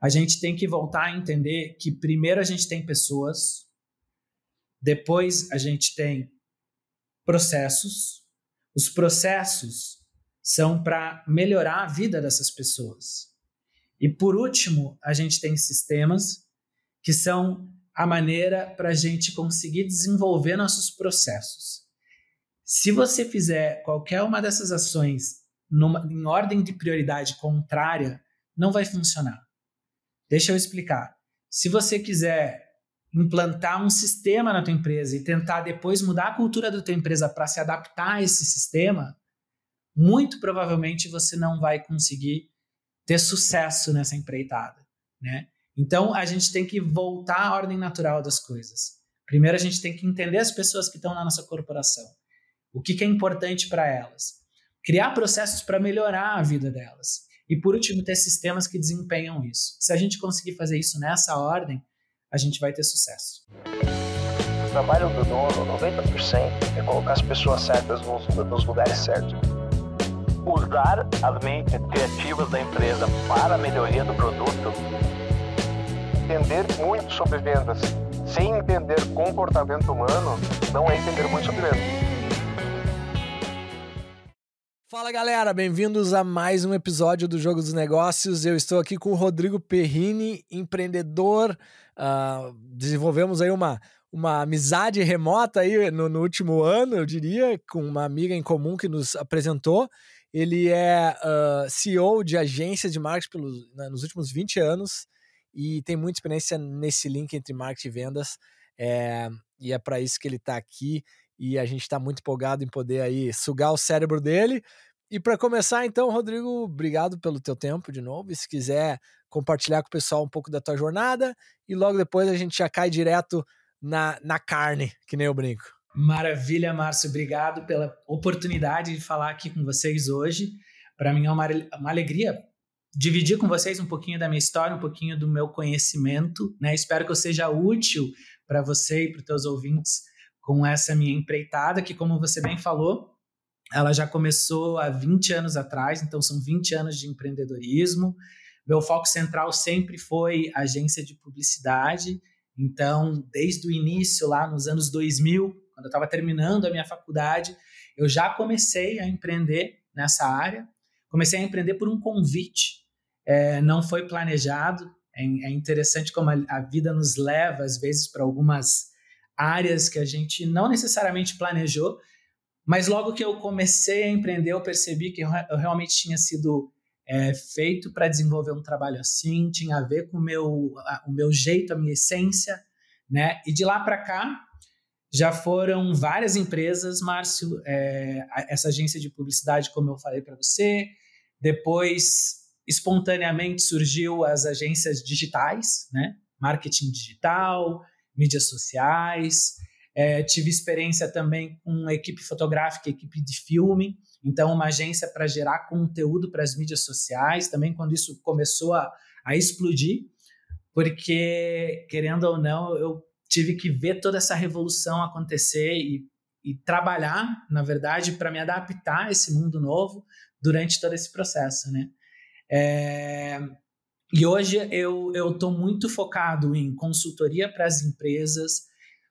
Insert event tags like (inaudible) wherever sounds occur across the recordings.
a gente tem que voltar a entender que primeiro a gente tem pessoas, depois a gente tem processos. Os processos são para melhorar a vida dessas pessoas. E por último, a gente tem sistemas que são a maneira para a gente conseguir desenvolver nossos processos. Se você fizer qualquer uma dessas ações numa, em ordem de prioridade contrária, não vai funcionar. Deixa eu explicar. Se você quiser implantar um sistema na tua empresa e tentar depois mudar a cultura da tua empresa para se adaptar a esse sistema, muito provavelmente você não vai conseguir ter sucesso nessa empreitada, né? Então a gente tem que voltar à ordem natural das coisas. Primeiro a gente tem que entender as pessoas que estão na nossa corporação. O que, que é importante para elas? Criar processos para melhorar a vida delas. E por último, ter sistemas que desempenham isso. Se a gente conseguir fazer isso nessa ordem, a gente vai ter sucesso. O trabalho do dono, 90%, é colocar as pessoas certas nos, nos lugares certos. Usar as mentes criativas da empresa para a melhoria do produto. Entender muito sobre vendas sem entender comportamento humano não é entender muito sobre vendas. Fala galera, bem-vindos a mais um episódio do Jogo dos Negócios. Eu estou aqui com o Rodrigo Perrini, empreendedor. Uh, desenvolvemos aí uma, uma amizade remota aí no, no, último ano, eu diria, com uma amiga em comum que nos apresentou. Ele é uh, ah, CEO de agência de marketing pelos, né, nos últimos 20 anos e tem muita experiência nesse link entre marketing e vendas. É, e é para isso que ele está aqui e a gente está muito empolgado em poder aí sugar o cérebro dele. E para começar, então, Rodrigo, obrigado pelo teu tempo de novo. E se quiser compartilhar com o pessoal um pouco da tua jornada, e logo depois a gente já cai direto na, na carne, que nem eu brinco. Maravilha, Márcio. Obrigado pela oportunidade de falar aqui com vocês hoje. Para mim é uma, uma alegria dividir com vocês um pouquinho da minha história, um pouquinho do meu conhecimento. Né? Espero que eu seja útil para você e para os teus ouvintes com essa minha empreitada, que, como você bem falou, ela já começou há 20 anos atrás, então são 20 anos de empreendedorismo. Meu foco central sempre foi agência de publicidade, então, desde o início, lá nos anos 2000, quando eu estava terminando a minha faculdade, eu já comecei a empreender nessa área. Comecei a empreender por um convite, é, não foi planejado. É, é interessante como a, a vida nos leva, às vezes, para algumas áreas que a gente não necessariamente planejou, mas logo que eu comecei a empreender, eu percebi que eu, realmente tinha sido é, feito para desenvolver um trabalho assim, tinha a ver com o meu, a, o meu jeito, a minha essência, né? E de lá para cá, já foram várias empresas, Márcio, é, essa agência de publicidade, como eu falei para você, depois, espontaneamente, surgiu as agências digitais, né? Marketing digital, mídias sociais. É, tive experiência também com equipe fotográfica, equipe de filme, então uma agência para gerar conteúdo para as mídias sociais, também quando isso começou a, a explodir, porque, querendo ou não, eu tive que ver toda essa revolução acontecer e, e trabalhar, na verdade, para me adaptar a esse mundo novo durante todo esse processo, né? É, e hoje eu estou muito focado em consultoria para as empresas,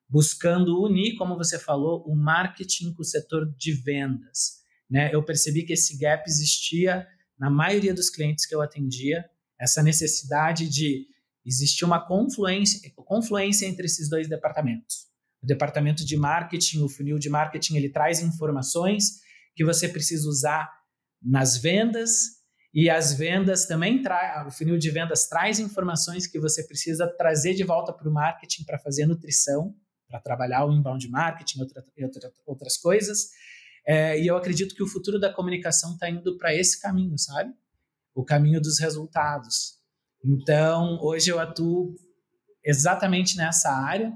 buscando unir, como você falou, o marketing com o setor de vendas. Né? Eu percebi que esse gap existia na maioria dos clientes que eu atendia, essa necessidade de existir uma confluência, confluência entre esses dois departamentos. O departamento de marketing, o funil de marketing, ele traz informações que você precisa usar nas vendas e as vendas também traz, o funil de vendas traz informações que você precisa trazer de volta para o marketing para fazer nutrição, para trabalhar o inbound marketing outra, outra, outras coisas. É, e eu acredito que o futuro da comunicação está indo para esse caminho, sabe? O caminho dos resultados. Então, hoje eu atuo exatamente nessa área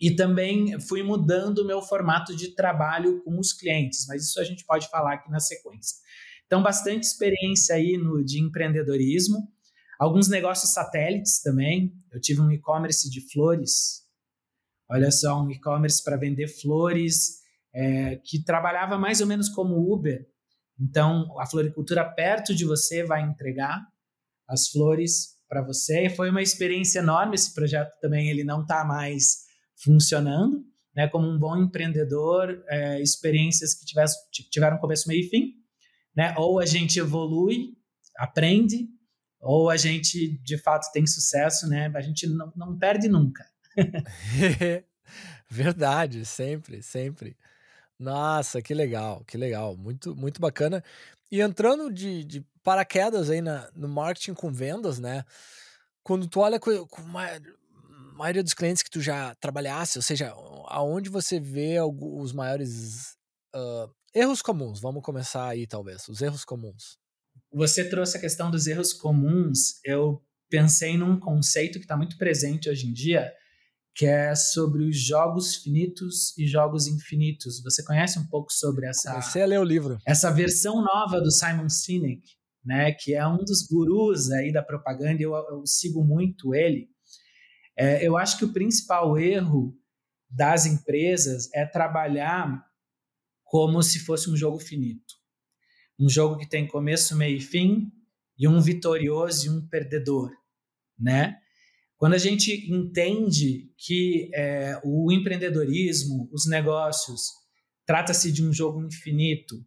e também fui mudando o meu formato de trabalho com os clientes, mas isso a gente pode falar aqui na sequência. Então, bastante experiência aí no, de empreendedorismo, alguns negócios satélites também. Eu tive um e-commerce de flores, olha só, um e-commerce para vender flores, é, que trabalhava mais ou menos como Uber. Então, a floricultura perto de você vai entregar as flores para você. Foi uma experiência enorme. Esse projeto também ele não está mais funcionando, né? Como um bom empreendedor, é, experiências que tivesse, tiveram começo, meio e fim, né? Ou a gente evolui, aprende, ou a gente de fato tem sucesso, né? A gente não, não perde nunca. (laughs) Verdade, sempre, sempre. Nossa, que legal, que legal, muito, muito bacana. E entrando de, de paraquedas aí na, no marketing com vendas, né? Quando tu olha com, a maioria dos clientes que tu já trabalhasse, ou seja, aonde você vê os maiores uh, erros comuns? Vamos começar aí, talvez, os erros comuns. Você trouxe a questão dos erros comuns. Eu pensei num conceito que está muito presente hoje em dia, que é sobre os jogos finitos e jogos infinitos. Você conhece um pouco sobre essa? Comecei a ler o livro. Essa versão nova do Simon Sinek, né, que é um dos gurus aí da propaganda. Eu, eu sigo muito ele. É, eu acho que o principal erro das empresas é trabalhar como se fosse um jogo finito, um jogo que tem começo, meio e fim e um vitorioso e um perdedor, né? Quando a gente entende que é, o empreendedorismo, os negócios, trata-se de um jogo infinito,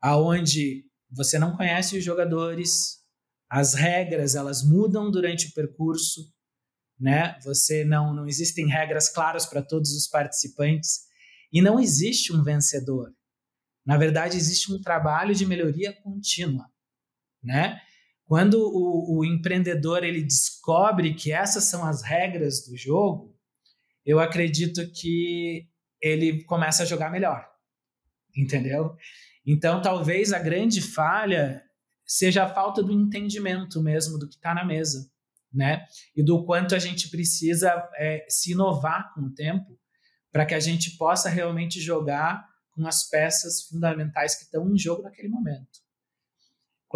aonde você não conhece os jogadores, as regras elas mudam durante o percurso, né? Você não não existem regras claras para todos os participantes e não existe um vencedor. Na verdade, existe um trabalho de melhoria contínua, né? Quando o, o, empreendedor ele descobre que essas são as regras do jogo, eu acredito que ele começa a jogar melhor, entendeu? Então, talvez a grande falha seja a falta do entendimento mesmo do que está na mesa, né? E do quanto a gente precisa é, se inovar com o tempo para que a gente possa realmente jogar com as peças fundamentais que estão em jogo naquele momento.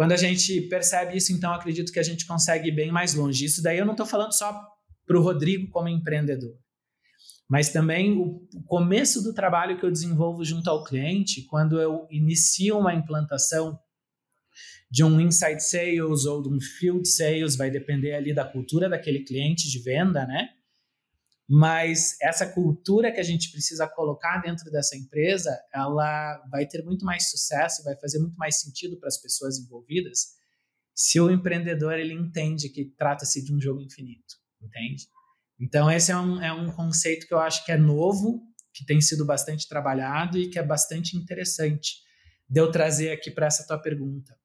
Quando a gente percebe isso, então acredito que a gente consegue ir bem mais longe. Isso daí eu não estou falando só para o Rodrigo como empreendedor, mas também o começo do trabalho que eu desenvolvo junto ao cliente, quando eu inicio uma implantação de um inside sales ou de um field sales, vai depender ali da cultura daquele cliente de venda, né? Mas essa cultura que a gente precisa colocar dentro dessa empresa, ela vai ter muito mais sucesso, vai fazer muito mais sentido para as pessoas envolvidas, se o empreendedor ele entende que trata-se de um jogo infinito, entende? Então esse é um, é um conceito que eu acho que é novo, que tem sido bastante trabalhado e que é bastante interessante de eu trazer aqui para essa tua pergunta.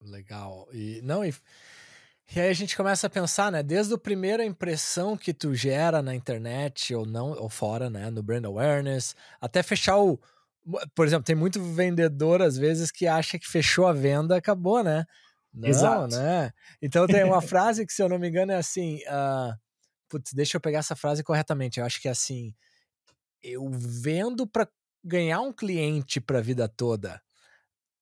Legal. E não, e e aí a gente começa a pensar, né? Desde a primeira impressão que tu gera na internet ou não, ou fora, né? No brand awareness, até fechar o. Por exemplo, tem muito vendedor, às vezes, que acha que fechou a venda, acabou, né? Não, Exato. né? Então tem uma (laughs) frase que, se eu não me engano, é assim. Uh, putz, deixa eu pegar essa frase corretamente. Eu acho que é assim. Eu vendo para ganhar um cliente para a vida toda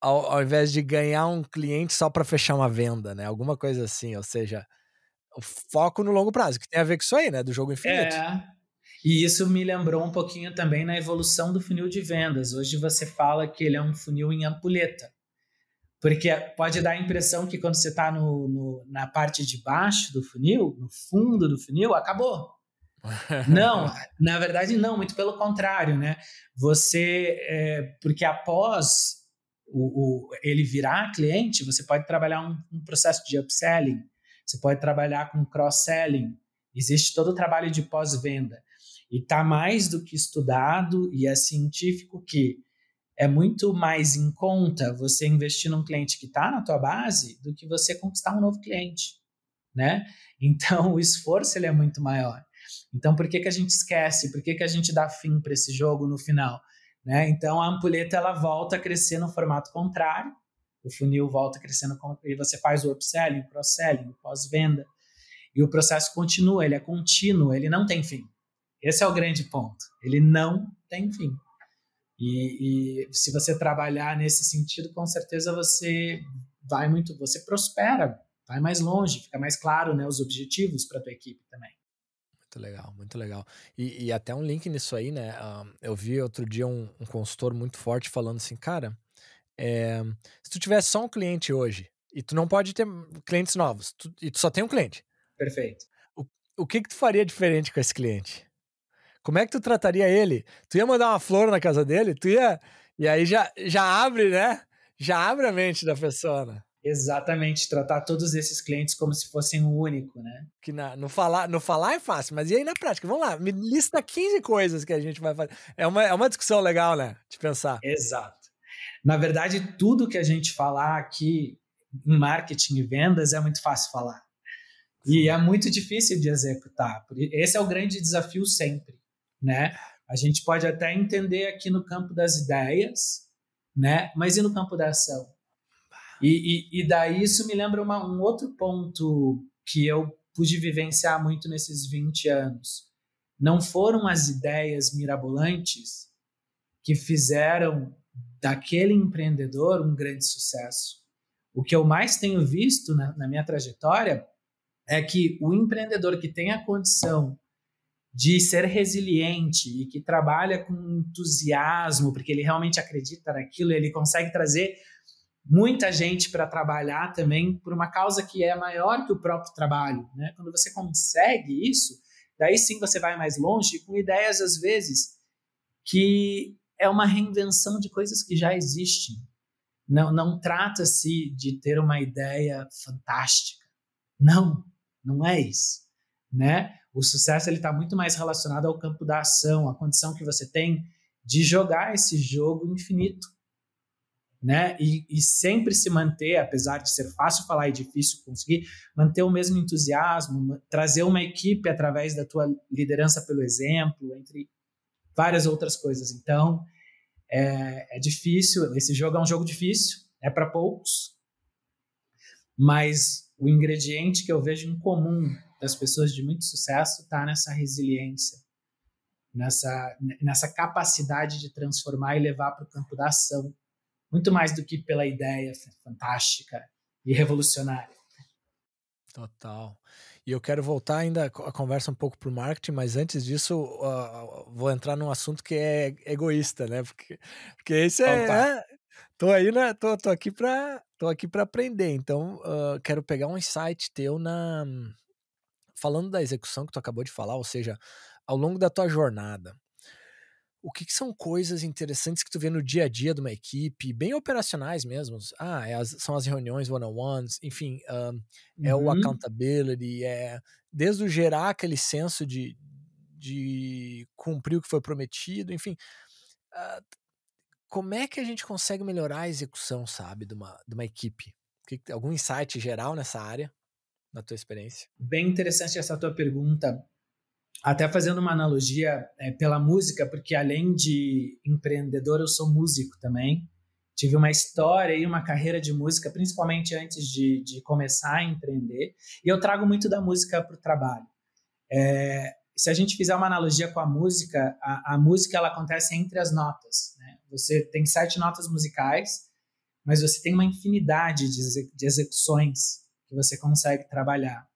ao, ao invés de ganhar um cliente só para fechar uma venda, né? Alguma coisa assim, ou seja, o foco no longo prazo, que tem a ver com isso aí, né? Do jogo infinito. É. E isso me lembrou um pouquinho também na evolução do funil de vendas. Hoje você fala que ele é um funil em ampulheta. Porque pode dar a impressão que quando você está no, no, na parte de baixo do funil, no fundo do funil, acabou. (laughs) não, na verdade não, muito pelo contrário, né? Você, é, porque após o, o, ele virar cliente, você pode trabalhar um, um processo de upselling, você pode trabalhar com cross-selling, existe todo o trabalho de pós-venda. E está mais do que estudado e é científico que é muito mais em conta você investir num cliente que está na tua base do que você conquistar um novo cliente, né? Então o esforço ele é muito maior. Então por que, que a gente esquece? Por que, que a gente dá fim para esse jogo no final? Né? Então a ampulheta ela volta a crescer no formato contrário, o funil volta crescendo e você faz o upselling, o cross-selling, o pós-venda e o processo continua, ele é contínuo, ele não tem fim. Esse é o grande ponto. Ele não tem fim. E, e se você trabalhar nesse sentido, com certeza você vai muito, você prospera, vai mais longe, fica mais claro, né, os objetivos para tua equipe também. Muito legal, muito legal. E, e, até um link nisso aí, né? eu vi outro dia um, um, consultor muito forte falando assim, cara, é, se tu tivesse só um cliente hoje E tu não pode ter clientes novos. Tu, e tu só tem um cliente. Perfeito. O, o que que tu faria diferente com esse cliente? Como é que tu trataria ele? Tu ia mandar uma flor na casa dele? Tu ia... E aí já, já abre, né? Já abre a mente da pessoa, né? Exatamente, tratar todos esses clientes como se fossem o único, né? Que na, no, falar, no falar é fácil, mas e aí na prática? Vamos lá, me lista 15 coisas que a gente vai fazer. É uma, é uma discussão legal, né? De pensar. Exato. Na verdade, tudo que a gente falar aqui em marketing e vendas é muito fácil falar. E é muito difícil de executar. Esse é o grande desafio sempre, né? A gente pode até entender aqui no campo das ideias, né? Mas e no campo da ação? E, e, e daí isso me lembra uma, um outro ponto que eu pude vivenciar muito nesses 20 anos. Não foram as ideias mirabolantes que fizeram daquele empreendedor um grande sucesso. O que eu mais tenho visto na, na minha trajetória é que o empreendedor que tem a condição de ser resiliente e que trabalha com entusiasmo, porque ele realmente acredita naquilo, ele consegue trazer muita gente para trabalhar também por uma causa que é maior que o próprio trabalho. Né? Quando você consegue isso, daí sim você vai mais longe com ideias, às vezes, que é uma reinvenção de coisas que já existem. Não, não trata-se de ter uma ideia fantástica. Não, não é isso. Né? O sucesso está muito mais relacionado ao campo da ação, a condição que você tem de jogar esse jogo infinito né? E, e, sempre se manter, apesar de ser fácil falar e difícil conseguir, manter o mesmo entusiasmo, trazer uma equipe através da tua liderança pelo exemplo, entre várias outras coisas. Então, é, é difícil. Esse jogo é um jogo difícil, é para poucos, mas o ingrediente que eu vejo em comum das pessoas de muito sucesso está nessa resiliência, nessa, nessa capacidade de transformar e levar para o campo da ação muito mais do que pela ideia fantástica e revolucionária. Total. E eu quero voltar ainda a conversa um pouco para o marketing, mas antes disso, uh, vou entrar num assunto que é egoísta, né? Porque, porque esse é, é. Tô aí, né? Tô, tô aqui para tô aqui para aprender. Então, uh, quero pegar um insight teu na falando da execução que tu acabou de falar, ou seja, ao longo da tua jornada o que, que, são coisas interessantes que tu vê no dia a dia de uma equipe, bem operacionais mesmo? Ah, é as, são as reuniões one-on-ones, enfim, um, é uhum. o accountability, é desde o gerar aquele senso de, de cumprir o que foi prometido, enfim. Uh, como é que a gente consegue melhorar a execução, sabe, de uma, de uma equipe? Que, algum insight geral nessa área, na tua experiência? Bem interessante essa tua pergunta até fazendo uma analogia é, pela música, porque além de empreendedor, eu sou músico também. Tive uma história e uma carreira de música, principalmente antes de, de começar a empreender. E eu trago muito da música para o trabalho. É, se a gente fizer uma analogia com a música, a, a música ela acontece entre as notas. Né? Você tem sete notas musicais, mas você tem uma infinidade de, de execuções que você consegue trabalhar.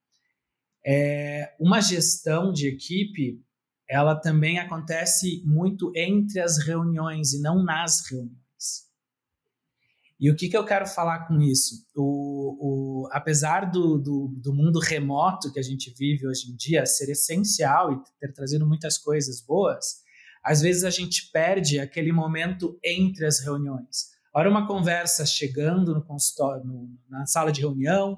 É, uma gestão de equipe, ela também acontece muito entre as reuniões e não nas reuniões. E o que, que eu quero falar com isso? O, o, apesar do, do, do, mundo remoto que a gente vive hoje em dia ser essencial e ter trazido muitas coisas boas, às vezes a gente perde aquele momento entre as reuniões. Ora, uma conversa chegando no consultório, no, na sala de reunião,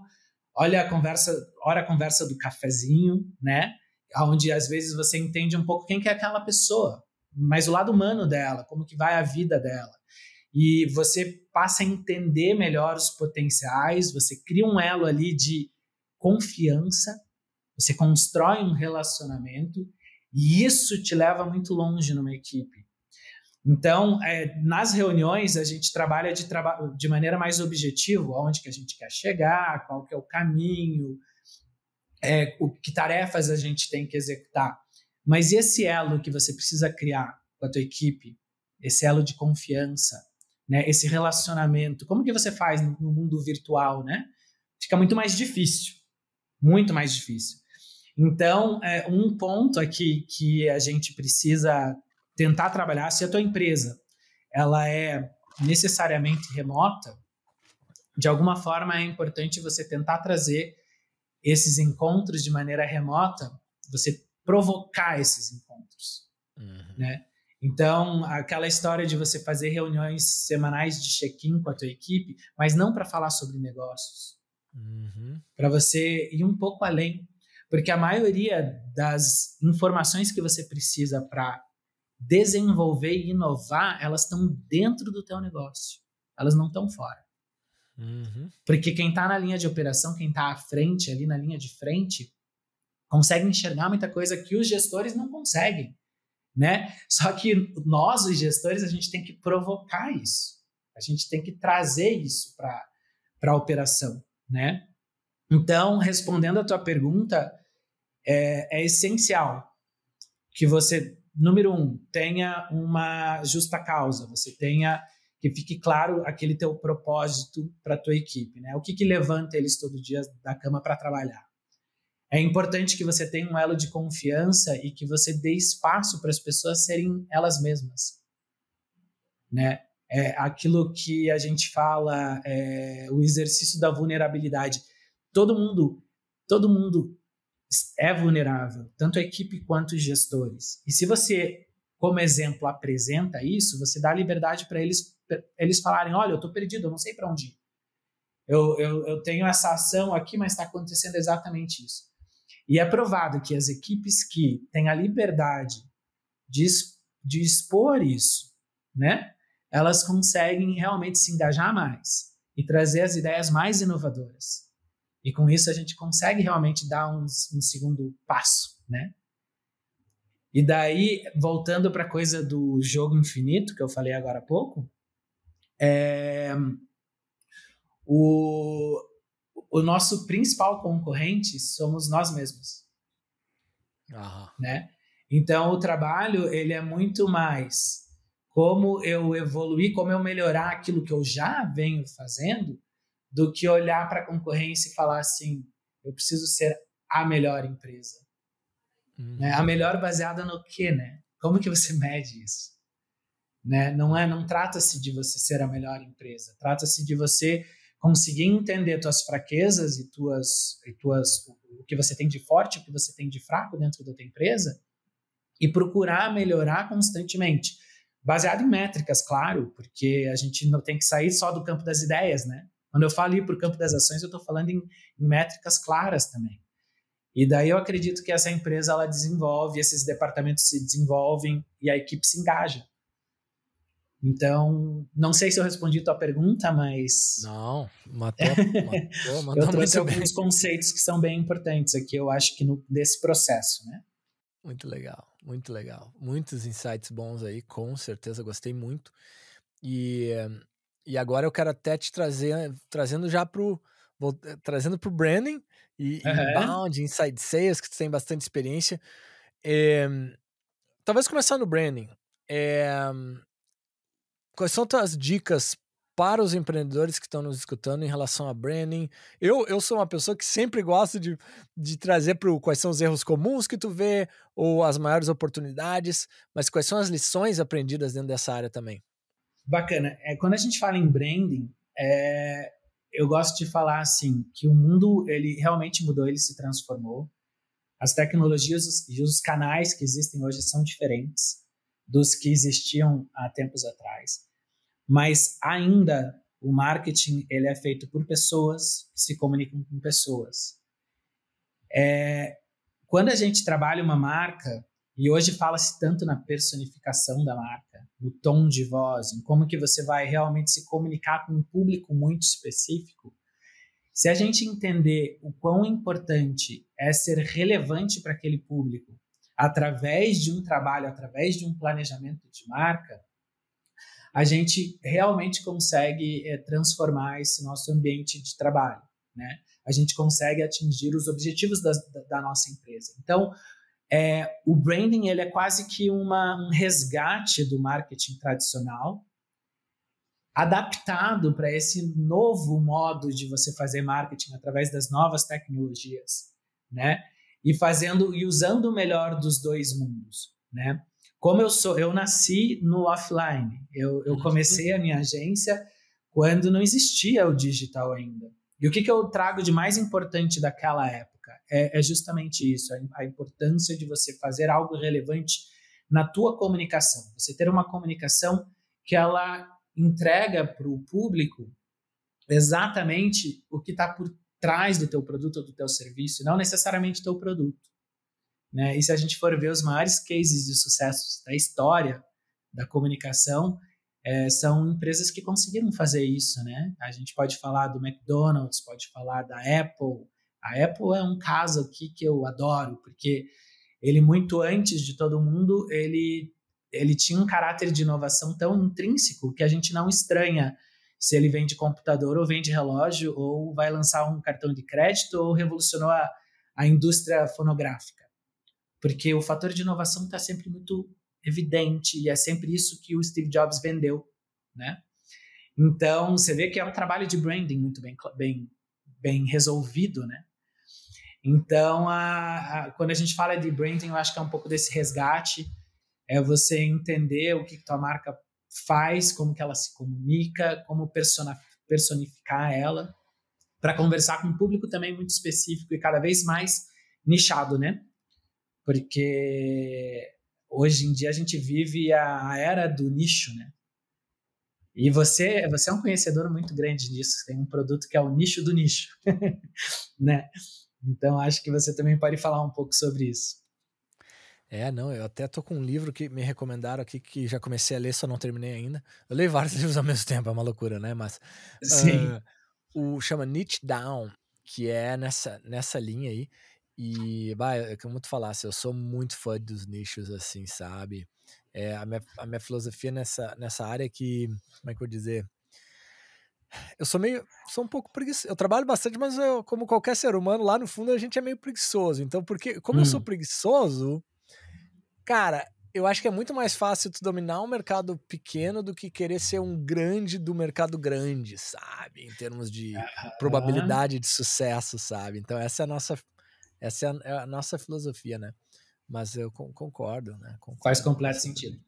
olha a conversa, ora a conversa do cafezinho, né? Onde às vezes você entende um pouco quem que é aquela pessoa, mas o lado humano dela, como que vai a vida dela. E você passa a entender melhor os potenciais, você cria um elo ali de confiança, você constrói um relacionamento e isso te leva muito longe numa equipe. Então, é, nas reuniões, a gente trabalha de, traba de maneira mais objetiva, aonde que a gente quer chegar, qual que é o caminho, é, o, que tarefas a gente tem que executar. Mas esse elo que você precisa criar com a tua equipe, esse elo de confiança, né, esse relacionamento, como que você faz no, no mundo virtual, né? Fica muito mais difícil, muito mais difícil. Então, é, um ponto aqui que a gente precisa tentar trabalhar, se a tua empresa ela é necessariamente remota, de alguma forma é importante você tentar trazer esses encontros de maneira remota, você provocar esses encontros, uhum. né? Então, aquela história de você fazer reuniões semanais de check-in com a tua equipe, mas não para falar sobre negócios, uhum. para você ir um pouco além, porque a maioria das informações que você precisa para desenvolver e inovar, elas estão dentro do teu negócio, elas não estão fora. Uhum. Porque quem está na linha de operação, quem está à frente, ali na linha de frente, consegue enxergar muita coisa que os gestores não conseguem, né? Só que nós, os gestores, a gente tem que provocar isso. A gente tem que trazer isso para a operação, né? Então, respondendo a tua pergunta, é, é essencial que você, número um, tenha uma justa causa, você tenha que fique claro aquele teu propósito para a tua equipe, né? O que, que levanta eles todo dia da cama para trabalhar? É importante que você tenha um elo de confiança e que você dê espaço para as pessoas serem elas mesmas, né? É aquilo que a gente fala, é, o exercício da vulnerabilidade. Todo mundo, todo mundo é vulnerável, tanto a equipe quanto os gestores. E se você, como exemplo, apresenta isso, você dá liberdade para eles eles falarem, olha, eu estou perdido, eu não sei para onde ir. Eu, eu, eu tenho essa ação aqui, mas está acontecendo exatamente isso. E é provado que as equipes que têm a liberdade de, de expor isso, né, elas conseguem realmente se engajar mais e trazer as ideias mais inovadoras. E com isso a gente consegue realmente dar um, um segundo passo, né? E daí, voltando para a coisa do jogo infinito, que eu falei agora há pouco, é, o, o nosso principal concorrente somos nós mesmos. Né? Então, o trabalho ele é muito mais como eu evoluir, como eu melhorar aquilo que eu já venho fazendo, do que olhar para a concorrência e falar assim, eu preciso ser a melhor empresa. Uhum. Né? A melhor baseada no quê, né? Como que você mede isso? Né? Não é, não trata-se de você ser a melhor empresa, trata-se de você conseguir entender tuas fraquezas e tuas, e tuas o que você tem de forte, o que você tem de fraco dentro da tua empresa e procurar melhorar constantemente, baseado em métricas, claro, porque a gente não tem que sair só do campo das ideias, né? Quando eu falo ir para o campo das ações, eu estou falando em, em métricas claras também. E daí eu acredito que essa empresa ela desenvolve, esses departamentos se desenvolvem e a equipe se engaja. Então, não sei se eu respondi tua pergunta, mas. Não, matou, matou, (laughs) matou Eu trouxe alguns bem. conceitos que são bem importantes aqui, eu acho que no, desse processo, né? Muito legal, muito legal. Muitos insights bons aí, com certeza, gostei muito. E, e agora eu quero até te trazer, trazendo já pro. Vou, trazendo pro branding e uhum. inbound, inside sales, que tu tem bastante experiência. É, talvez começar no branding. É, Quais são tuas dicas para os empreendedores que estão nos escutando em relação a branding? Eu, eu sou uma pessoa que sempre gosto de, de trazer para quais são os erros comuns que tu vê ou as maiores oportunidades, mas quais são as lições aprendidas dentro dessa área também? Bacana. É, quando a gente fala em branding, é, eu gosto de falar assim que o mundo ele realmente mudou, ele se transformou. As tecnologias e os canais que existem hoje são diferentes dos que existiam há tempos atrás mas ainda o marketing ele é feito por pessoas que se comunicam com pessoas. É, quando a gente trabalha uma marca e hoje fala-se tanto na personificação da marca, no tom de voz, em como que você vai realmente se comunicar com um público muito específico, se a gente entender o quão importante é ser relevante para aquele público através de um trabalho, através de um planejamento de marca, a gente realmente consegue é, transformar esse nosso ambiente de trabalho, né? A gente consegue atingir os objetivos da, da nossa empresa. Então, é, o branding ele é quase que uma, um resgate do marketing tradicional, adaptado para esse novo modo de você fazer marketing através das novas tecnologias, né? E fazendo e usando o melhor dos dois mundos, né? Como eu sou, eu nasci no offline. Eu, eu uhum. comecei a minha agência quando não existia o digital ainda. E o que, que eu trago de mais importante daquela época? É, é justamente isso, a, importância de você fazer algo relevante na tua comunicação. Você ter uma comunicação que ela entrega para o público exatamente o que está por trás do teu produto ou do teu serviço, não necessariamente teu produto. Né? E se a gente for ver os maiores cases de sucesso da história da comunicação, é, são empresas que conseguiram fazer isso, né? A gente pode falar do McDonald's, pode falar da Apple. A Apple é um caso aqui que eu adoro, porque ele muito antes de todo mundo, ele ele tinha um caráter de inovação tão intrínseco que a gente não estranha se ele vende computador ou vende relógio ou vai lançar um cartão de crédito ou revolucionou a, a indústria fonográfica. Porque o fator de inovação está sempre muito evidente e é sempre isso que o Steve Jobs vendeu, né? Então, você vê que é um trabalho de branding muito bem, bem, bem resolvido, né? Então, a, a, quando a gente fala de branding, eu acho que é um pouco desse resgate, é você entender o que, que tua marca faz, como que ela se comunica, como personificar ela, para conversar com um público também muito específico e cada vez mais nichado, né? Porque hoje em dia a gente vive a, era do nicho, né? E você, você é um conhecedor muito grande disso. Tem um produto que é o nicho do nicho, (laughs) né? Então acho que você também pode falar um pouco sobre isso. É, não, eu até tô com um livro que me recomendaram aqui que já comecei a ler, só não terminei ainda. Eu leio vários (laughs) livros ao mesmo tempo, é uma loucura, né? Mas Sim. Uh, o chama Niche Down, que é nessa, nessa linha aí. E, bah, é como tu falasse, eu sou muito fã dos nichos, assim, sabe? É, a, minha, a minha filosofia nessa, nessa área é que, como é que eu vou dizer? Eu sou meio, sou um pouco preguiçoso. Eu trabalho bastante, mas eu, como qualquer ser humano, lá no fundo a gente é meio preguiçoso. Então, porque, como hum. eu sou hum. preguiçoso, cara, eu acho que é muito mais fácil tu dominar um mercado pequeno do que querer ser um grande do mercado grande, sabe? Em termos de probabilidade de sucesso, sabe? Então, essa é a nossa essa é a, é a nossa filosofia, né? Mas eu concordo, né? Concordo. Faz completo sentido.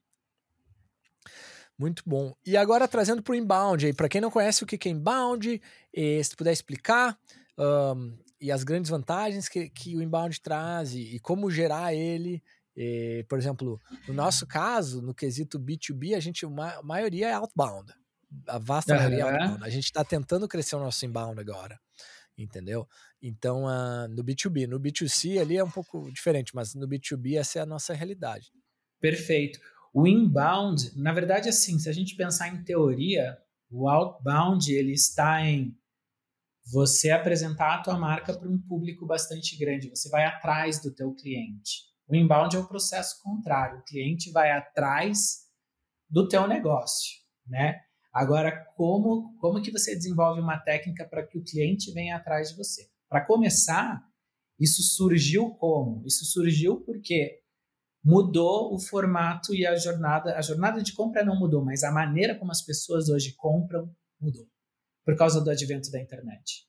Muito bom. E agora trazendo para o inbound aí, para quem não conhece o que é inbound, eh, se puder explicar um, e as grandes vantagens que, que o inbound traz e, e como gerar ele. Eh, por exemplo, no nosso caso, no quesito B2B, a gente, a maioria é outbound. A vasta maioria é outbound. A gente está tentando crescer o nosso inbound agora entendeu? Então, uh, no B2B, no B2C ali é um pouco diferente, mas no B2B essa é a nossa realidade. Perfeito. O inbound, na verdade, assim, se a gente pensar em teoria, o outbound ele está em você apresentar a tua marca para um público bastante grande, você vai atrás do teu cliente. O inbound é o processo contrário, o cliente vai atrás do teu negócio, né? Agora, como, como que você desenvolve uma técnica para que o cliente venha atrás de você? Para começar, isso surgiu como? Isso surgiu porque mudou o formato e a jornada. A jornada de compra não mudou, mas a maneira como as pessoas hoje compram mudou por causa do advento da internet.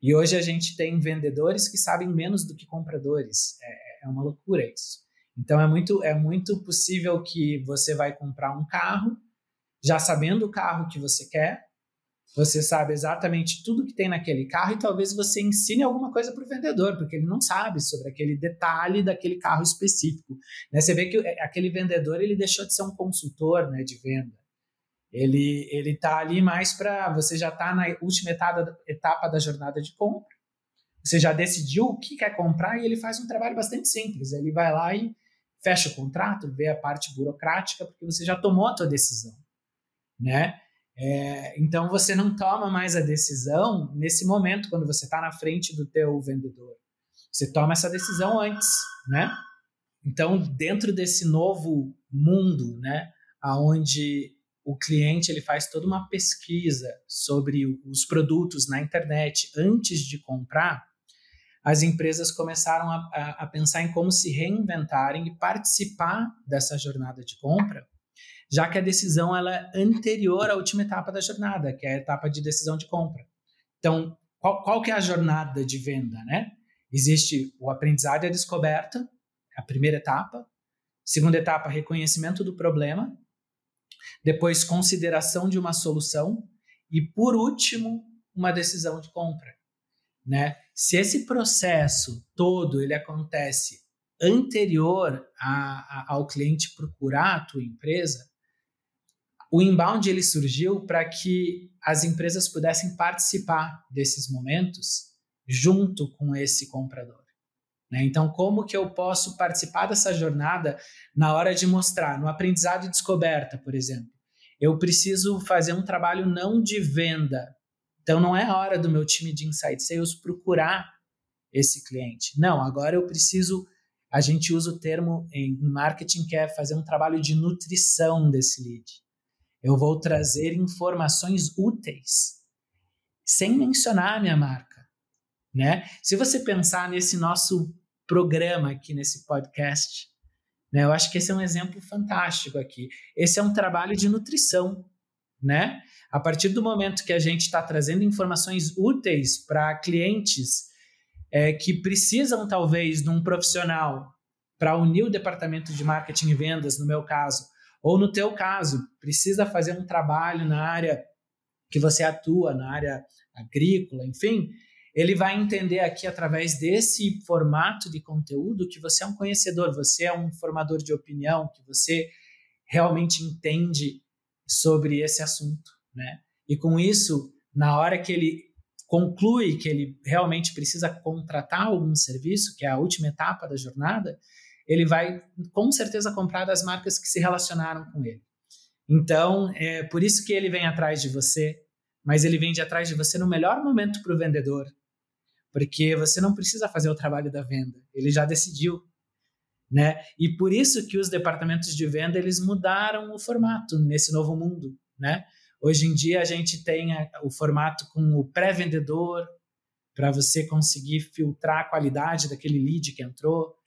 E hoje a gente tem vendedores que sabem menos do que compradores. É, é uma loucura isso. Então é muito, é muito possível que você vai comprar um carro já sabendo o carro que você quer, você sabe exatamente tudo que tem naquele carro e talvez você ensine alguma coisa para o vendedor, porque ele não sabe sobre aquele detalhe daquele carro específico. Né? Você vê que aquele vendedor ele deixou de ser um consultor né, de venda. Ele ele está ali mais para você já está na última etapa, etapa da jornada de compra. Você já decidiu o que quer comprar e ele faz um trabalho bastante simples. Ele vai lá e fecha o contrato, vê a parte burocrática, porque você já tomou a tua decisão né? É, então você não toma mais a decisão nesse momento quando você está na frente do teu vendedor. Você toma essa decisão antes, né? Então dentro desse novo mundo, né, aonde o cliente ele faz toda uma pesquisa sobre os produtos na internet antes de comprar, as empresas começaram a, a, a pensar em como se reinventarem e participar dessa jornada de compra já que a decisão ela é anterior à última etapa da jornada, que é a etapa de decisão de compra. Então, qual, qual que é a jornada de venda, né? Existe o aprendizado e a descoberta, a primeira etapa. Segunda etapa, reconhecimento do problema. Depois, consideração de uma solução. e por último, uma decisão de compra, né? Se esse processo todo ele acontece anterior a, a, ao cliente procurar a tua empresa, o inbound ele surgiu para que as empresas pudessem participar desses momentos junto com esse comprador. Né? Então, como que eu posso participar dessa jornada na hora de mostrar, no aprendizado e descoberta, por exemplo? Eu preciso fazer um trabalho não de venda. Então, não é hora do meu time de Insight Sales procurar esse cliente. Não, agora eu preciso. A gente usa o termo em marketing que é fazer um trabalho de nutrição desse lead. Eu vou trazer informações úteis, sem mencionar a minha marca. Né? Se você pensar nesse nosso programa aqui, nesse podcast, né, eu acho que esse é um exemplo fantástico aqui. Esse é um trabalho de nutrição. Né? A partir do momento que a gente está trazendo informações úteis para clientes é, que precisam, talvez, de um profissional para unir o departamento de marketing e vendas, no meu caso, ou no teu caso, precisa fazer um trabalho na área que você atua, na área agrícola, enfim, ele vai entender aqui através desse formato de conteúdo que você é um conhecedor, você é um formador de opinião, que você realmente entende sobre esse assunto, né? E com isso, na hora que ele conclui que ele realmente precisa contratar algum serviço, que é a última etapa da jornada, ele vai com certeza comprar das marcas que se relacionaram com ele. Então, é por isso que ele vem atrás de você, mas ele vem de atrás de você no melhor momento para o vendedor, porque você não precisa fazer o trabalho da venda, ele já decidiu, né? E por isso que os departamentos de venda eles mudaram o formato nesse novo mundo, né? Hoje em dia a gente tem o formato com o pré-vendedor para você conseguir filtrar a qualidade daquele lead que entrou.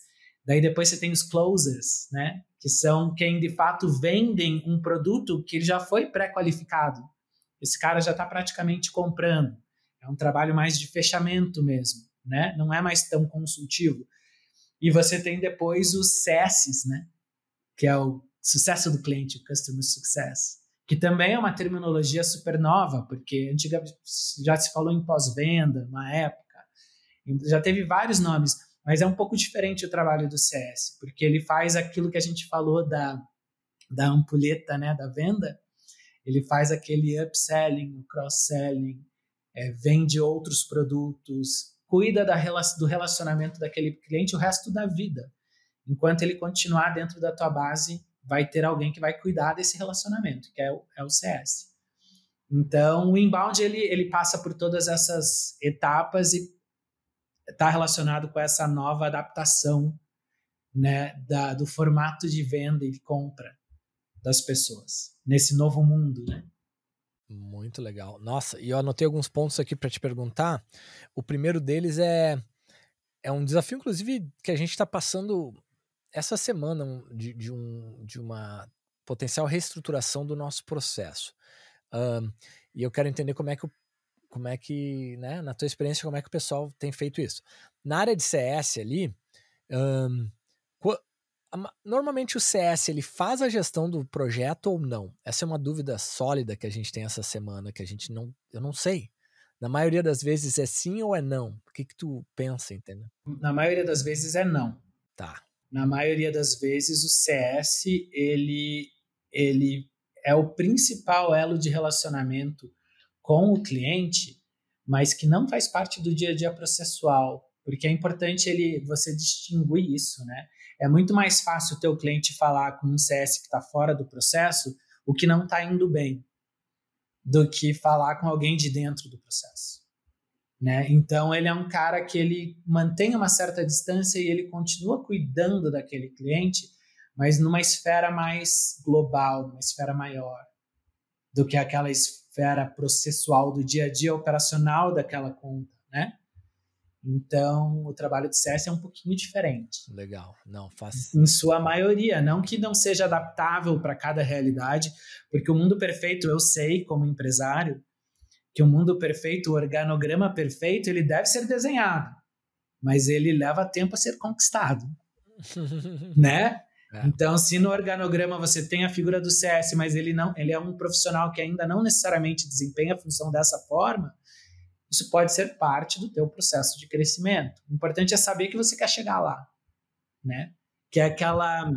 Daí depois você tem os closers, né? Que são quem de fato vendem um produto que já foi pré-qualificado. Esse cara já está praticamente comprando. É um trabalho mais de fechamento mesmo, né? Não é mais tão consultivo. E você tem depois os CSs, né? Que é o sucesso do cliente, o Customer Success, que também é uma terminologia super nova, porque antigamente já se falou em pós-venda, uma época, já teve vários nomes mas é um pouco diferente o trabalho do CS, porque ele faz aquilo que a gente falou da, da ampulheta, né, da venda, ele faz aquele upselling, cross-selling, é, vende outros produtos, cuida da, do relacionamento daquele cliente o resto da vida. Enquanto ele continuar dentro da tua base, vai ter alguém que vai cuidar desse relacionamento, que é o, é o CS. Então, o inbound ele, ele passa por todas essas etapas e está relacionado com essa nova adaptação né, da, do formato de venda e de compra das pessoas nesse novo mundo, né? Muito legal. Nossa, e eu anotei alguns pontos aqui para te perguntar. O primeiro deles é é um desafio, inclusive, que a gente está passando essa semana de, de, um, de uma potencial reestruturação do nosso processo. Um, e eu quero entender como é que o como é que, né, na tua experiência, como é que o pessoal tem feito isso. Na área de CS ali, um, normalmente o CS ele faz a gestão do projeto ou não? Essa é uma dúvida sólida que a gente tem essa semana, que a gente não, eu não sei. Na maioria das vezes é sim ou é não? O que que tu pensa, entendeu? Na maioria das vezes é não. Tá. Na maioria das vezes o CS ele ele é o principal elo de relacionamento com o cliente, mas que não faz parte do dia a dia processual, porque é importante ele você distinguir isso, né? É muito mais fácil o teu cliente falar com um CS que está fora do processo o que não está indo bem, do que falar com alguém de dentro do processo. Né? Então ele é um cara que ele mantém uma certa distância e ele continua cuidando daquele cliente, mas numa esfera mais global, numa esfera maior do que aquela esfera esfera processual do dia a dia operacional daquela conta, né? Então, o trabalho de CS é um pouquinho diferente. Legal, não faz. Em sua maioria, não que não seja adaptável para cada realidade, porque o mundo perfeito, eu sei como empresário, que o mundo perfeito, o organograma perfeito, ele deve ser desenhado, mas ele leva tempo a ser conquistado, (laughs) né? É. Então, se no organograma você tem a figura do CS, mas ele não, ele é um profissional que ainda não necessariamente desempenha a função dessa forma, isso pode ser parte do teu processo de crescimento. O importante é saber que você quer chegar lá, né? Que é aquela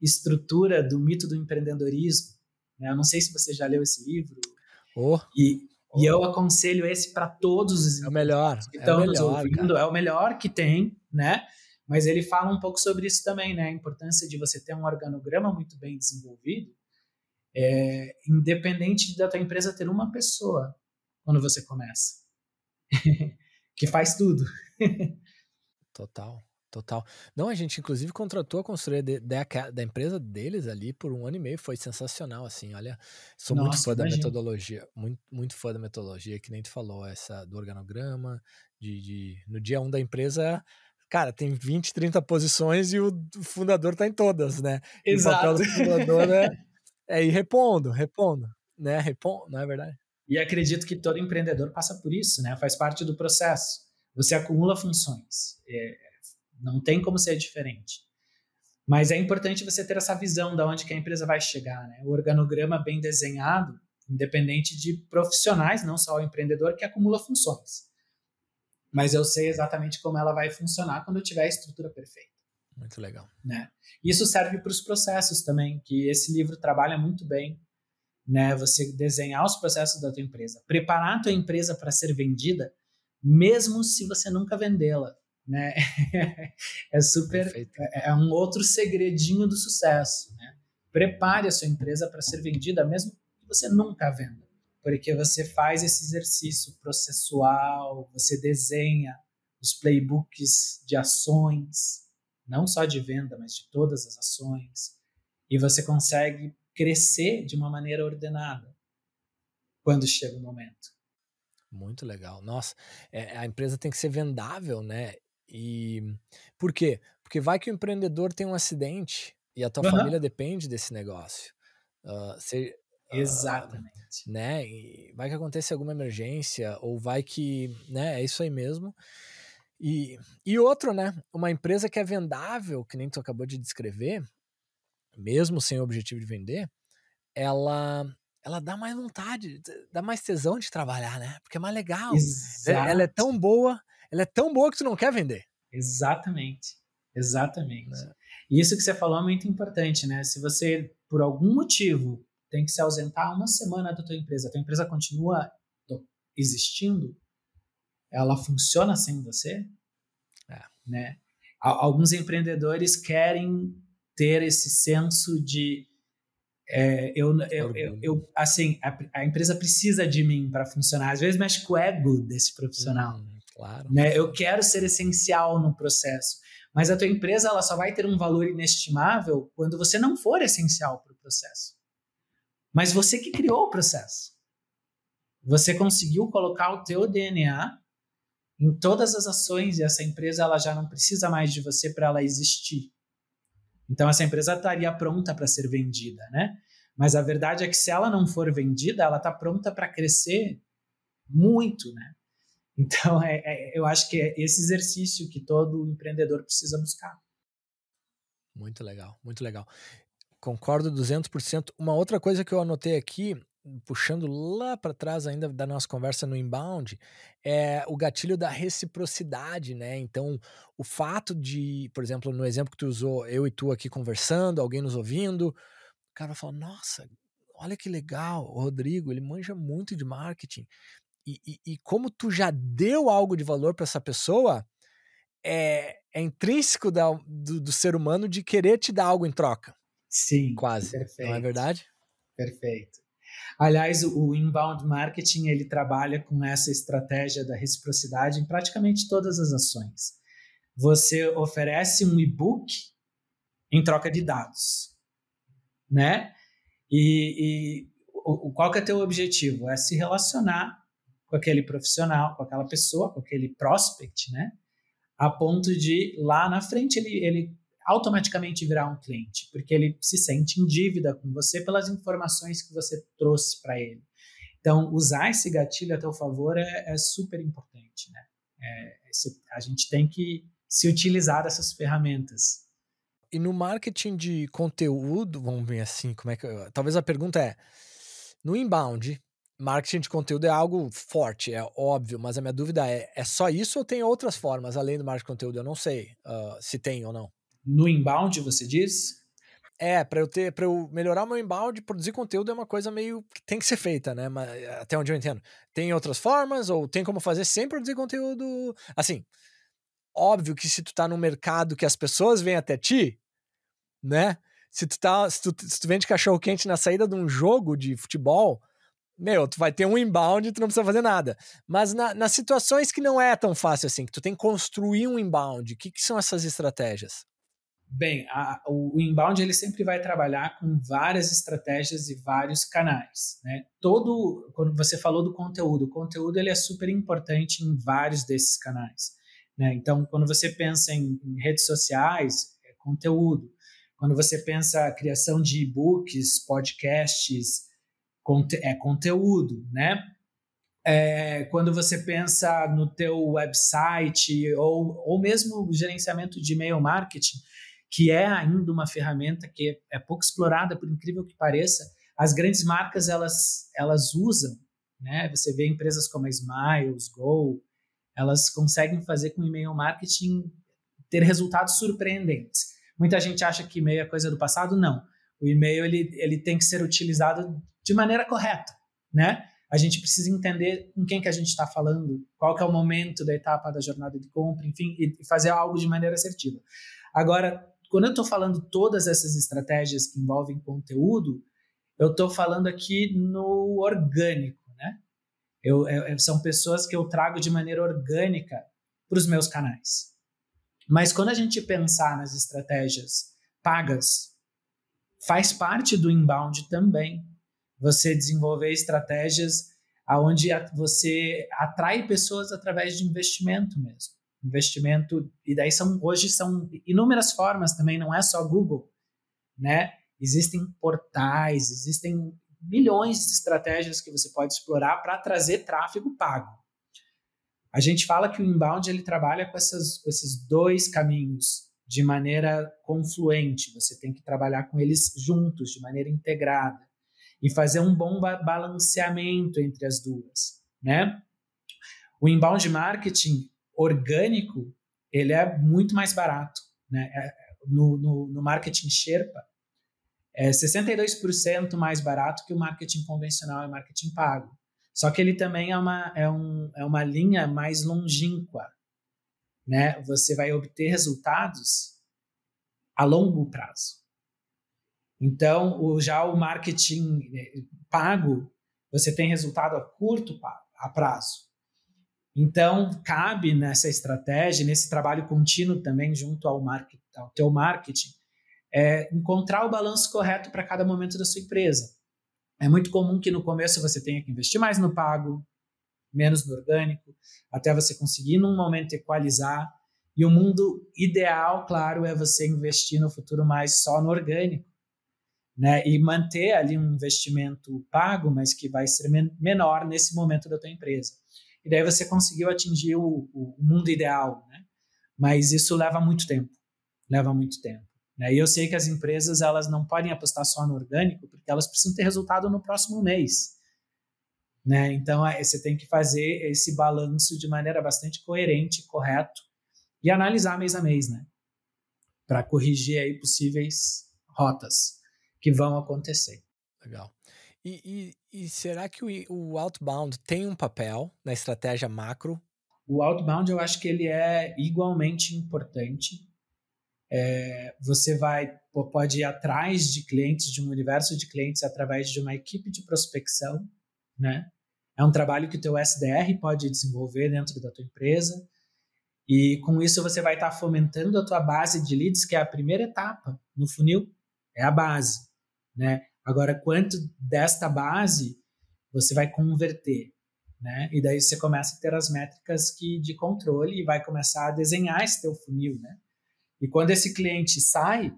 estrutura do mito do empreendedorismo. Né? Eu não sei se você já leu esse livro. Oh. E, oh. e eu aconselho esse para todos os é o melhor, que estão é nos ouvindo. É o melhor que tem, né? Mas ele fala um pouco sobre isso também, né? A importância de você ter um organograma muito bem desenvolvido, é, independente da tua empresa ter uma pessoa quando você começa, (laughs) que faz tudo. Total. Total. Não, a gente inclusive contratou a consultoria de, de, da empresa deles ali por um ano e meio. Foi sensacional, assim. Olha, sou Nossa, muito fã imagina. da metodologia. Muito, muito fã da metodologia, que nem tu falou, essa do organograma, de, de no dia um da empresa cara, tem 20, 30 posições e o fundador tá em todas, né? Exato. E o papel do fundador é, (laughs) é ir repondo, repondo, né? Repondo, não é verdade? E acredito que todo empreendedor passa por isso, né? Faz parte do processo. Você acumula funções. É, não tem como ser diferente. Mas é importante você ter essa visão de onde que a empresa vai chegar, né? O organograma bem desenhado, independente de profissionais, não só o empreendedor, que acumula funções mas eu sei exatamente como ela vai funcionar quando eu tiver a estrutura perfeita. Muito legal. Né? Isso serve para os processos também, que esse livro trabalha muito bem, né? Você desenhar os processos da tua empresa, preparar a tua empresa para ser vendida, mesmo se você nunca vendê-la, né? (laughs) é super, é, é um outro segredinho do sucesso, né? Prepare a sua empresa para ser vendida, mesmo que você nunca venda porque você faz esse exercício processual, você desenha os playbooks de ações, não só de venda, mas de todas as ações, e você consegue crescer de uma maneira ordenada quando chega o momento. Muito legal. Nossa, é, a empresa tem que ser vendável, né? E por quê? Porque vai que o empreendedor tem um acidente e a tua uhum. família depende desse negócio. Uh, se, Exatamente. Né? E vai que acontece alguma emergência, ou vai que. Né? É isso aí mesmo. E, e outro, né? Uma empresa que é vendável, que nem tu acabou de descrever, mesmo sem o objetivo de vender, ela ela dá mais vontade, dá mais tesão de trabalhar, né? Porque é mais legal. Exato. Ela é tão boa, ela é tão boa que tu não quer vender. Exatamente. Exatamente. É. E isso que você falou é muito importante, né? Se você, por algum motivo, tem que se ausentar uma semana da tua empresa, a tua empresa continua existindo, ela funciona sem você, é. né? Alguns empreendedores querem ter esse senso de é, eu, eu, eu, eu, assim, a, a, empresa precisa de mim para funcionar. Às vezes mexe com o ego desse profissional. Hum, claro. Né? Eu quero ser essencial no processo. Mas a tua empresa ela só vai ter um valor inestimável quando você não for essencial para o processo. Mas você que criou o processo. Você conseguiu colocar o teu DNA em todas as ações e essa empresa ela já não precisa mais de você para ela existir. Então essa empresa estaria pronta para ser vendida, né? Mas a verdade é que se ela não for vendida, ela está pronta para crescer muito, né? Então é, é, eu acho que é esse exercício que todo empreendedor precisa buscar. Muito legal, muito legal. Concordo 200%. Uma outra coisa que eu anotei aqui, puxando lá para trás ainda da nossa conversa no inbound, é o gatilho da reciprocidade, né? Então, o fato de, por exemplo, no exemplo que tu usou, eu e tu aqui conversando, alguém nos ouvindo, o cara fala: Nossa, olha que legal, o Rodrigo, ele manja muito de marketing. E, e, e como tu já deu algo de valor para essa pessoa, é, é intrínseco da, do, do ser humano de querer te dar algo em troca. Sim. Quase. Perfeito. Não é verdade? Perfeito. Aliás, o inbound marketing ele trabalha com essa estratégia da reciprocidade em praticamente todas as ações. Você oferece um e-book em troca de dados, né? E, e o, qual que é teu objetivo? É se relacionar com aquele profissional, com aquela pessoa, com aquele prospect, né? A ponto de lá na frente ele, ele automaticamente virar um cliente, porque ele se sente em dívida com você pelas informações que você trouxe para ele. Então, usar esse gatilho a teu favor é, é super importante, né? É, a gente tem que se utilizar dessas ferramentas. e no marketing de conteúdo, vamos ver assim, como é que. Talvez a pergunta é: no inbound, marketing de conteúdo é algo forte, é óbvio, mas a minha dúvida é: é só isso ou tem outras formas além do marketing de conteúdo? Eu não sei uh, se tem ou não. No inbound, você diz? É, para eu ter, para eu melhorar o meu inbound, produzir conteúdo é uma coisa meio que tem que ser feita, né? Mas, até onde eu entendo. Tem outras formas ou tem como fazer sem produzir conteúdo? Assim, óbvio que se tu tá num mercado que as pessoas vêm até ti, né? Se tu tá, se tu, se tu vende cachorro quente na saída de um jogo de futebol, meu, tu vai ter um inbound e tu não precisa fazer nada. Mas na, nas situações que não é tão fácil assim, que tu tem que construir um inbound, o que, que são essas estratégias? Bem, a, o inbound ele sempre vai trabalhar com várias estratégias e vários canais, né? Todo, quando você falou do conteúdo, o conteúdo ele é super importante em vários desses canais, né? Então, quando você pensa em, em redes sociais, é conteúdo. Quando você pensa a criação de e-books, podcasts, conte é conteúdo, né? É, quando você pensa no teu website ou, ou mesmo gerenciamento de e-mail marketing, que é ainda uma ferramenta que é pouco explorada, por incrível que pareça, as grandes marcas elas, elas usam, né? Você vê empresas como a Smiles, Go, elas conseguem fazer com e-mail marketing ter resultados surpreendentes. Muita gente acha que e-mail é coisa do passado, não. O e-mail ele, ele tem que ser utilizado de maneira correta, né? A gente precisa entender com quem que a gente está falando, qual que é o momento da etapa da jornada de compra, enfim, e fazer algo de maneira assertiva. Agora, quando eu estou falando todas essas estratégias que envolvem conteúdo, eu estou falando aqui no orgânico, né? Eu, eu, são pessoas que eu trago de maneira orgânica para os meus canais. Mas quando a gente pensar nas estratégias pagas, faz parte do inbound também você desenvolver estratégias aonde você atrai pessoas através de investimento mesmo. Investimento, e daí são hoje são inúmeras formas também, não é só Google, né? Existem portais, existem milhões de estratégias que você pode explorar para trazer tráfego pago. A gente fala que o inbound ele trabalha com, essas, com esses dois caminhos de maneira confluente. Você tem que trabalhar com eles juntos, de maneira integrada e fazer um bom balanceamento entre as duas, né? O inbound marketing orgânico, ele é muito mais barato, né? É, no, no, no marketing Sherpa, é 62% mais barato que o marketing convencional e marketing pago. Só que ele também é uma, é, um, é uma linha mais longínqua, né? Você vai obter resultados a longo prazo. Então, o, já o marketing eh, pago, você tem resultado a curto prazo. Então, cabe nessa estratégia, nesse trabalho contínuo também junto ao, market, ao teu marketing, é encontrar o balanço correto para cada momento da sua empresa. É muito comum que no começo você tenha que investir mais no pago, menos no orgânico, até você conseguir num momento equalizar. E o mundo ideal, claro, é você investir no futuro mais só no orgânico né? E manter ali um investimento pago, mas que vai ser men menor nesse momento da tua empresa. E daí você conseguiu atingir o, o mundo ideal, né? Mas isso leva muito tempo, leva muito tempo. Né? E eu sei que as empresas elas não podem apostar só no orgânico, porque elas precisam ter resultado no próximo mês. Né? Então é, você tem que fazer esse balanço de maneira bastante coerente, correto e analisar mês a mês, né? Para corrigir aí possíveis rotas que vão acontecer. Legal. E, e, e será que o, o, outbound tem um papel na estratégia macro? O outbound eu acho que ele é igualmente importante. É, você vai pode ir atrás de clientes, de um universo de clientes através de uma equipe de prospecção, né? É um trabalho que o teu SDR pode desenvolver dentro da tua empresa. E com isso você vai estar fomentando a tua base de leads, que é a primeira etapa no funil, é a base né? Agora, quanto desta base você vai converter, né? E daí você começa a ter as métricas que de controle e vai começar a desenhar esse teu funil, né? E quando esse cliente sai,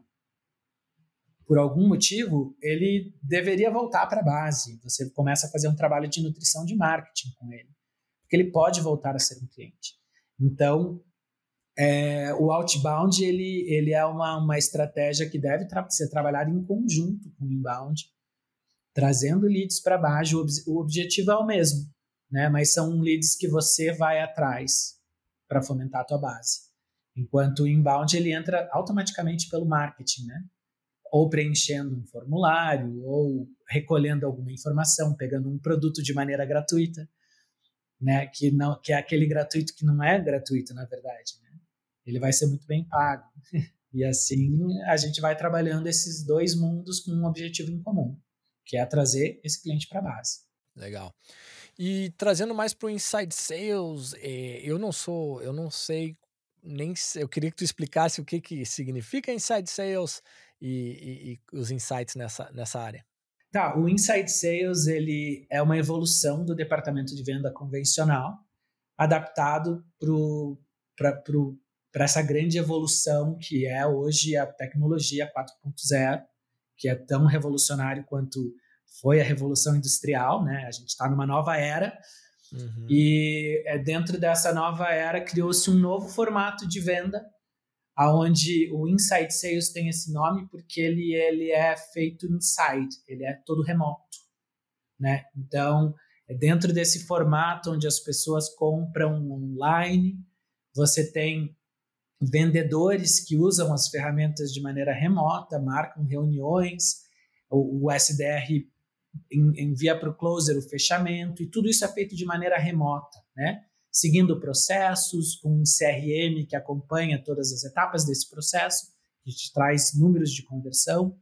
por algum motivo, ele deveria voltar para a base. Você começa a fazer um trabalho de nutrição de marketing com ele, porque ele pode voltar a ser um cliente. Então, É, o outbound ele, ele é uma, uma estratégia que deve tra ser trabalhada em conjunto com o inbound, trazendo leads para baixo. O, ob o, objetivo é o mesmo, né? mas são leads que você vai atrás para fomentar a tua base. Enquanto o inbound ele entra automaticamente pelo marketing, né? ou preenchendo um formulário, ou recolhendo alguma informação, pegando um produto de maneira gratuita, né? que, não, que é aquele gratuito que não é gratuito, na verdade. Ele vai ser muito bem pago. E assim a gente vai trabalhando esses dois mundos com um objetivo em comum, que é trazer esse cliente para a base. Legal. E trazendo mais para o inside sales, eh, eu não sou, eu não sei nem eu queria que tu explicasse o que, que significa inside sales e, e, e os insights nessa, nessa área. Tá, o inside sales ele é uma evolução do departamento de venda convencional, adaptado para o para essa grande evolução que é hoje a tecnologia 4.0, que é tão revolucionário quanto foi a revolução industrial, né? A gente está numa nova era uhum. e é dentro dessa nova era criou-se um novo formato de venda, aonde o inside sales tem esse nome porque ele ele é feito inside, ele é todo remoto, né? Então é dentro desse formato onde as pessoas compram online, você tem vendedores que usam as ferramentas de maneira remota, marcam reuniões, o, o SDR envia para o closer o fechamento, e tudo isso é feito de maneira remota, né? seguindo processos, com um CRM que acompanha todas as etapas desse processo, que te traz números de conversão,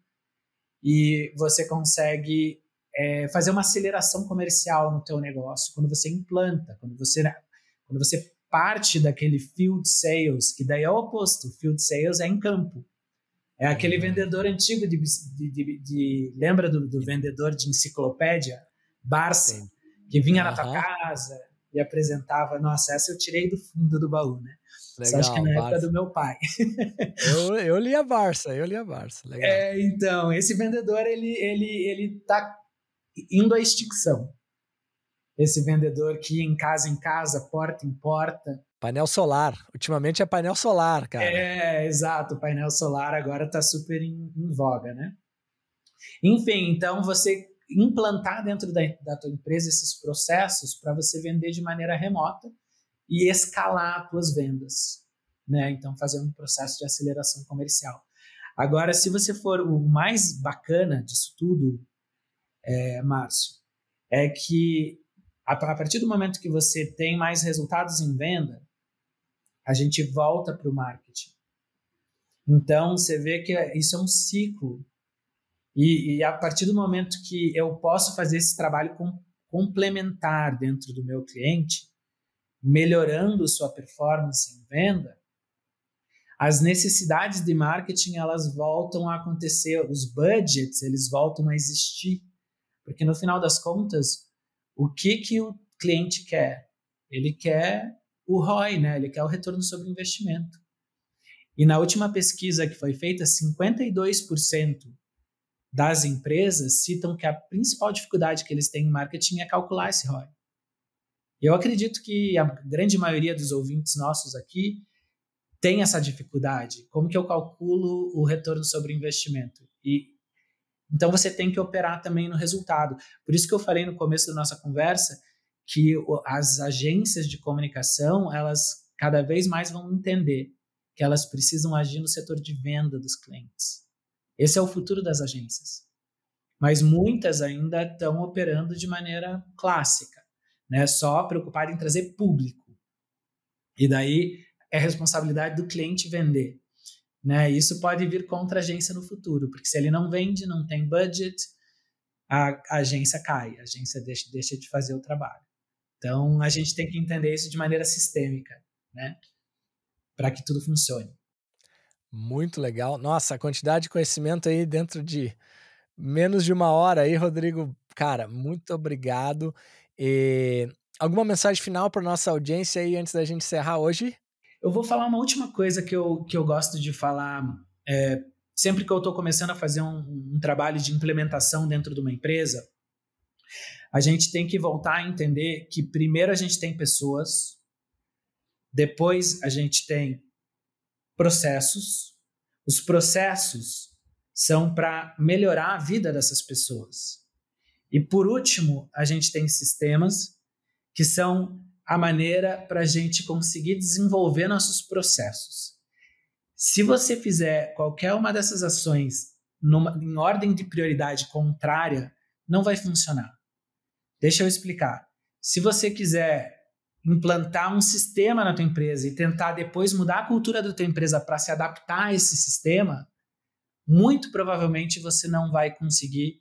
e você consegue é, fazer uma aceleração comercial no teu negócio quando você implanta, quando você, quando você parte daquele field sales, que daí é o oposto. Field sales é em campo. É aquele uhum. vendedor antigo de, de, de, de lembra do, do, vendedor de enciclopédia, Barça, Sim. que vinha uhum. na tua casa e apresentava. Nossa, essa eu tirei do fundo do baú, né? Legal, Só acho que na Barça. época do meu pai. eu, eu li a Barça, eu li a Barça. Legal. É, então, esse vendedor, ele, ele, ele tá indo à extinção esse vendedor que ia em casa em casa, porta em porta. Painel solar. Ultimamente é painel solar, cara. É, exato. O painel solar agora está super em, em, voga, né? Enfim, então você implantar dentro da, da tua empresa esses processos para você vender de maneira remota e escalar as tuas vendas, né? Então fazer um processo de aceleração comercial. Agora, se você for o mais bacana disso tudo, é, Márcio, é que a, partir do momento que você tem mais resultados em venda, a gente volta para o marketing. Então, você vê que isso é um ciclo. E, e, a partir do momento que eu posso fazer esse trabalho com, complementar dentro do meu cliente, melhorando sua performance em venda, as necessidades de marketing elas voltam a acontecer, os budgets eles voltam a existir, porque no final das contas o que, que o cliente quer? Ele quer o ROI, né? ele quer o retorno sobre investimento. E na última pesquisa que foi feita, 52% das empresas citam que a principal dificuldade que eles têm em marketing é calcular esse ROI. Eu acredito que a grande maioria dos ouvintes nossos aqui tem essa dificuldade. Como que eu calculo o retorno sobre investimento? E então você tem que operar também no resultado. Por isso que eu falei no começo da nossa conversa que as agências de comunicação, elas cada vez mais vão entender que elas precisam agir no setor de venda dos clientes. Esse é o futuro das agências. Mas muitas ainda estão operando de maneira clássica, né? Só preocupada em trazer público. E daí é responsabilidade do cliente vender. Né? Isso pode vir contra a agência no futuro, porque se ele não vende, não tem budget, a, a agência cai, a agência deixa, deixa de fazer o trabalho. Então, a gente tem que entender isso de maneira sistêmica, né? Para que tudo funcione. Muito legal. Nossa, a quantidade de conhecimento aí dentro de menos de uma hora aí, Rodrigo. Cara, muito obrigado. E alguma mensagem final para nossa audiência aí antes da gente encerrar hoje? Eu vou falar uma última coisa que eu, que eu gosto de falar é, sempre que eu estou começando a fazer um, um trabalho de implementação dentro de uma empresa. A gente tem que voltar a entender que primeiro a gente tem pessoas, depois a gente tem processos. Os processos são para melhorar a vida dessas pessoas. E por último, a gente tem sistemas que são a maneira para a gente conseguir desenvolver nossos processos. Se você fizer qualquer uma dessas ações numa, em ordem de prioridade contrária, não vai funcionar. Deixa eu explicar. Se você quiser implantar um sistema na tua empresa e tentar depois mudar a cultura da tua empresa para se adaptar a esse sistema, muito provavelmente você não vai conseguir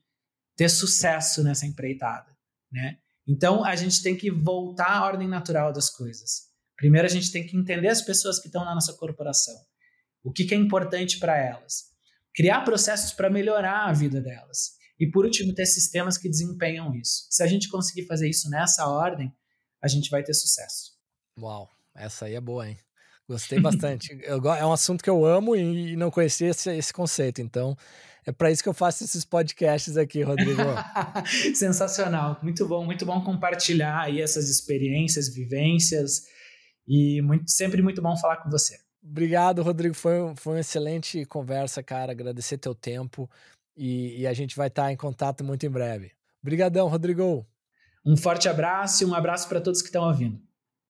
ter sucesso nessa empreitada, né? Então a gente tem que voltar à ordem natural das coisas. Primeiro a gente tem que entender as pessoas que estão na nossa corporação, o que, que é importante para elas, criar processos para melhorar a vida delas e por último ter sistemas que desempenham isso. Se a gente conseguir fazer isso nessa ordem, a gente vai ter sucesso. Uau, essa aí é boa, hein? Gostei bastante. (laughs) eu, é um assunto que eu amo e, não conhecia esse, esse conceito, então é para isso que eu faço esses podcasts aqui, Rodrigo. (laughs) Sensacional, muito bom, muito bom compartilhar aí essas experiências, vivências e muito, sempre muito bom falar com você. Obrigado, Rodrigo. Foi, foi uma excelente conversa, cara. Agradecer teu tempo e, e a gente vai estar em contato muito em breve. Obrigadão, Rodrigo. Um forte abraço e um abraço para todos que estão ouvindo.